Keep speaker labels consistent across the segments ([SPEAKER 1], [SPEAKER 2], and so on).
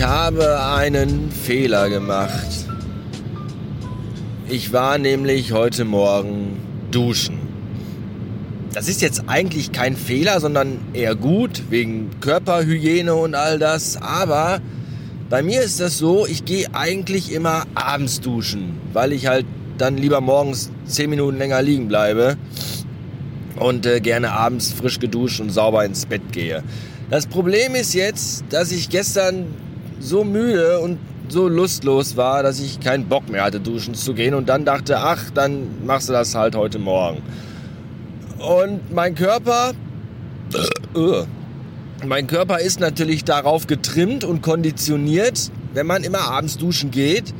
[SPEAKER 1] Ich habe einen Fehler gemacht. Ich war nämlich heute Morgen duschen. Das ist jetzt eigentlich kein Fehler, sondern eher gut, wegen Körperhygiene und all das. Aber bei mir ist das so, ich gehe eigentlich immer abends duschen, weil ich halt dann lieber morgens 10 Minuten länger liegen bleibe und äh, gerne abends frisch geduscht und sauber ins Bett gehe. Das Problem ist jetzt, dass ich gestern so müde und so lustlos war, dass ich keinen Bock mehr hatte, duschen zu gehen und dann dachte, ach, dann machst du das halt heute Morgen. Und mein Körper, äh, mein Körper ist natürlich darauf getrimmt und konditioniert, wenn man immer abends duschen geht,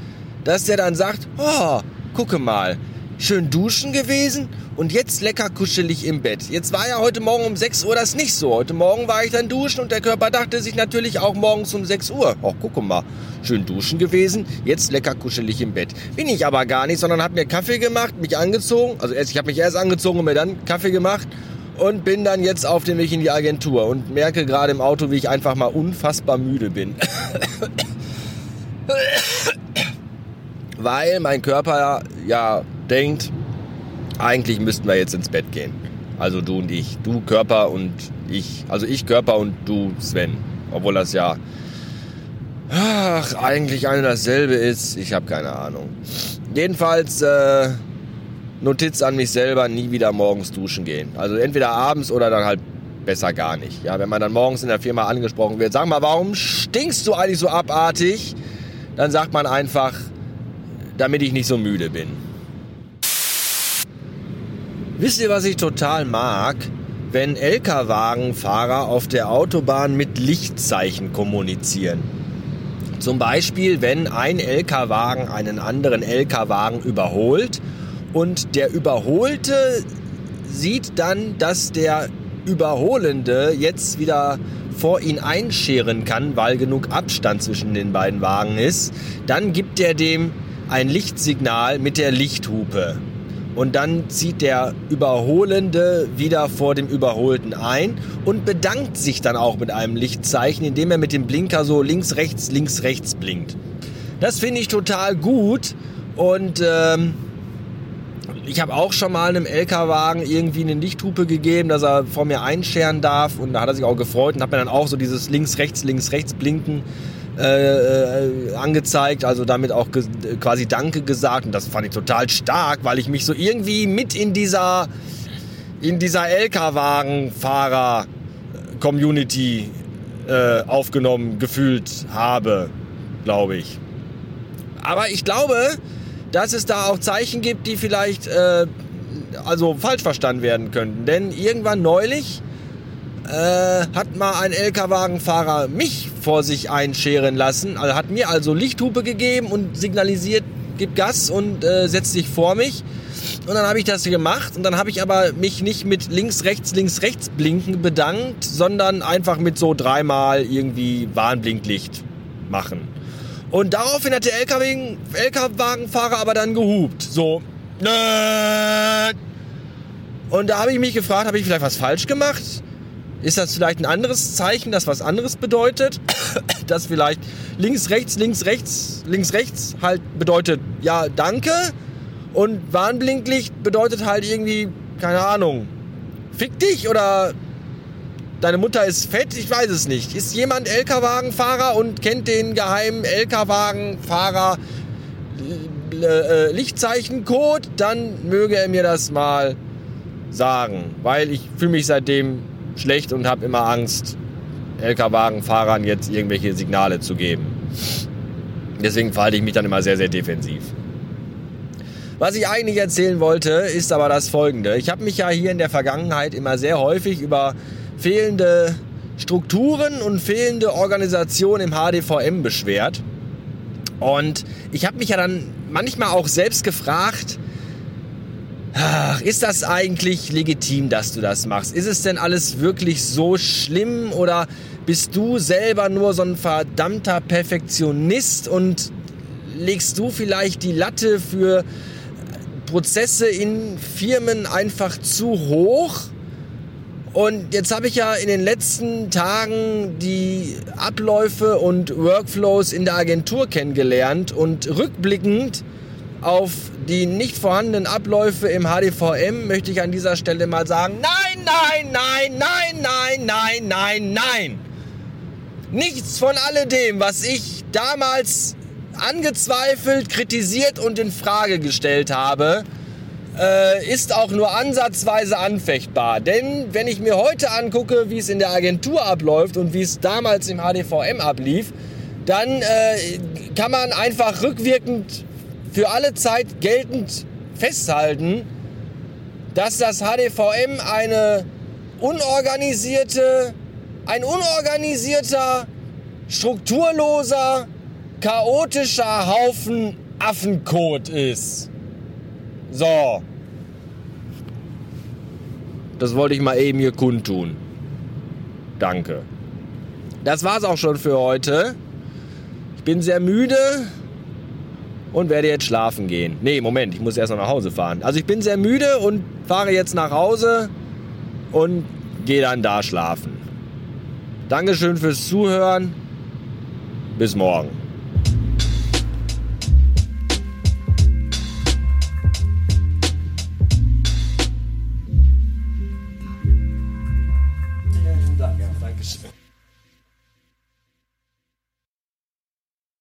[SPEAKER 1] dass der dann sagt, oh, gucke mal, schön duschen gewesen und jetzt lecker kuschelig im Bett. Jetzt war ja heute Morgen um 6 Uhr das nicht so. Heute Morgen war ich dann duschen und der Körper dachte sich natürlich auch morgens um 6 Uhr. Ach, guck mal, schön duschen gewesen, jetzt lecker kuschelig im Bett. Bin ich aber gar nicht, sondern habe mir Kaffee gemacht, mich angezogen. Also erst, ich habe mich erst angezogen und mir dann Kaffee gemacht und bin dann jetzt auf dem Weg in die Agentur und merke gerade im Auto, wie ich einfach mal unfassbar müde bin. Weil mein Körper ja denkt, eigentlich müssten wir jetzt ins Bett gehen. Also du und ich. Du Körper und ich. Also ich Körper und du Sven. Obwohl das ja ach, eigentlich eine dasselbe ist. Ich habe keine Ahnung. Jedenfalls äh, Notiz an mich selber, nie wieder morgens duschen gehen. Also entweder abends oder dann halt besser gar nicht. Ja, wenn man dann morgens in der Firma angesprochen wird, sag mal, warum stinkst du eigentlich so abartig? Dann sagt man einfach, damit ich nicht so müde bin. Wisst ihr, was ich total mag? Wenn LKW-Fahrer auf der Autobahn mit Lichtzeichen kommunizieren. Zum Beispiel, wenn ein LKW einen anderen LKW überholt und der Überholte sieht dann, dass der Überholende jetzt wieder vor ihn einscheren kann, weil genug Abstand zwischen den beiden Wagen ist, dann gibt er dem ein Lichtsignal mit der Lichthupe und dann zieht der Überholende wieder vor dem Überholten ein und bedankt sich dann auch mit einem Lichtzeichen, indem er mit dem Blinker so links, rechts, links, rechts blinkt. Das finde ich total gut und ähm, ich habe auch schon mal einem LKW-Wagen irgendwie eine Lichthupe gegeben, dass er vor mir einscheren darf und da hat er sich auch gefreut und hat mir dann auch so dieses links, rechts, links, rechts blinken äh, äh, angezeigt, also damit auch quasi Danke gesagt und das fand ich total stark, weil ich mich so irgendwie mit in dieser in dieser LKW-Wagenfahrer Community äh, aufgenommen gefühlt habe, glaube ich. Aber ich glaube, dass es da auch Zeichen gibt, die vielleicht äh, also falsch verstanden werden könnten. Denn irgendwann neulich äh, hat mal ein LKW-Wagenfahrer mich vor sich einscheren lassen. Also hat mir also Lichthupe gegeben und signalisiert, gib Gas und äh, setzt sich vor mich. Und dann habe ich das gemacht und dann habe ich aber mich nicht mit links, rechts, links, rechts blinken bedankt, sondern einfach mit so dreimal irgendwie Warnblinklicht machen. Und daraufhin hat der LKW-Wagenfahrer aber dann gehupt. So. Und da habe ich mich gefragt, habe ich vielleicht was falsch gemacht? Ist das vielleicht ein anderes Zeichen, das was anderes bedeutet? das vielleicht links, rechts, links, rechts, links, rechts halt bedeutet, ja, danke. Und Warnblinklicht bedeutet halt irgendwie, keine Ahnung, fick dich oder deine Mutter ist fett, ich weiß es nicht. Ist jemand LKW-Wagenfahrer und kennt den geheimen LKW-Wagenfahrer äh, äh, dann möge er mir das mal sagen, weil ich fühle mich seitdem schlecht und habe immer Angst, LKW-Wagenfahrern jetzt irgendwelche Signale zu geben. Deswegen verhalte ich mich dann immer sehr, sehr defensiv. Was ich eigentlich erzählen wollte, ist aber das folgende. Ich habe mich ja hier in der Vergangenheit immer sehr häufig über fehlende Strukturen und fehlende Organisation im HDVM beschwert. Und ich habe mich ja dann manchmal auch selbst gefragt, Ach, ist das eigentlich legitim, dass du das machst? Ist es denn alles wirklich so schlimm oder bist du selber nur so ein verdammter Perfektionist und legst du vielleicht die Latte für Prozesse in Firmen einfach zu hoch? Und jetzt habe ich ja in den letzten Tagen die Abläufe und Workflows in der Agentur kennengelernt und rückblickend auf die nicht vorhandenen Abläufe im HDVM möchte ich an dieser Stelle mal sagen, nein, nein, nein, nein, nein, nein, nein, nein. Nichts von alledem, was ich damals angezweifelt, kritisiert und in Frage gestellt habe, äh, ist auch nur ansatzweise anfechtbar. Denn wenn ich mir heute angucke, wie es in der Agentur abläuft und wie es damals im HDVM ablief, dann äh, kann man einfach rückwirkend für alle Zeit geltend festhalten, dass das HDVM eine unorganisierte, ein unorganisierter, strukturloser, chaotischer Haufen Affenkot ist. So. Das wollte ich mal eben hier kundtun. Danke. Das war's auch schon für heute. Ich bin sehr müde und werde jetzt schlafen gehen. Nee, Moment, ich muss erst noch nach Hause fahren. Also ich bin sehr müde und fahre jetzt nach Hause und gehe dann da schlafen. Dankeschön fürs Zuhören. Bis morgen.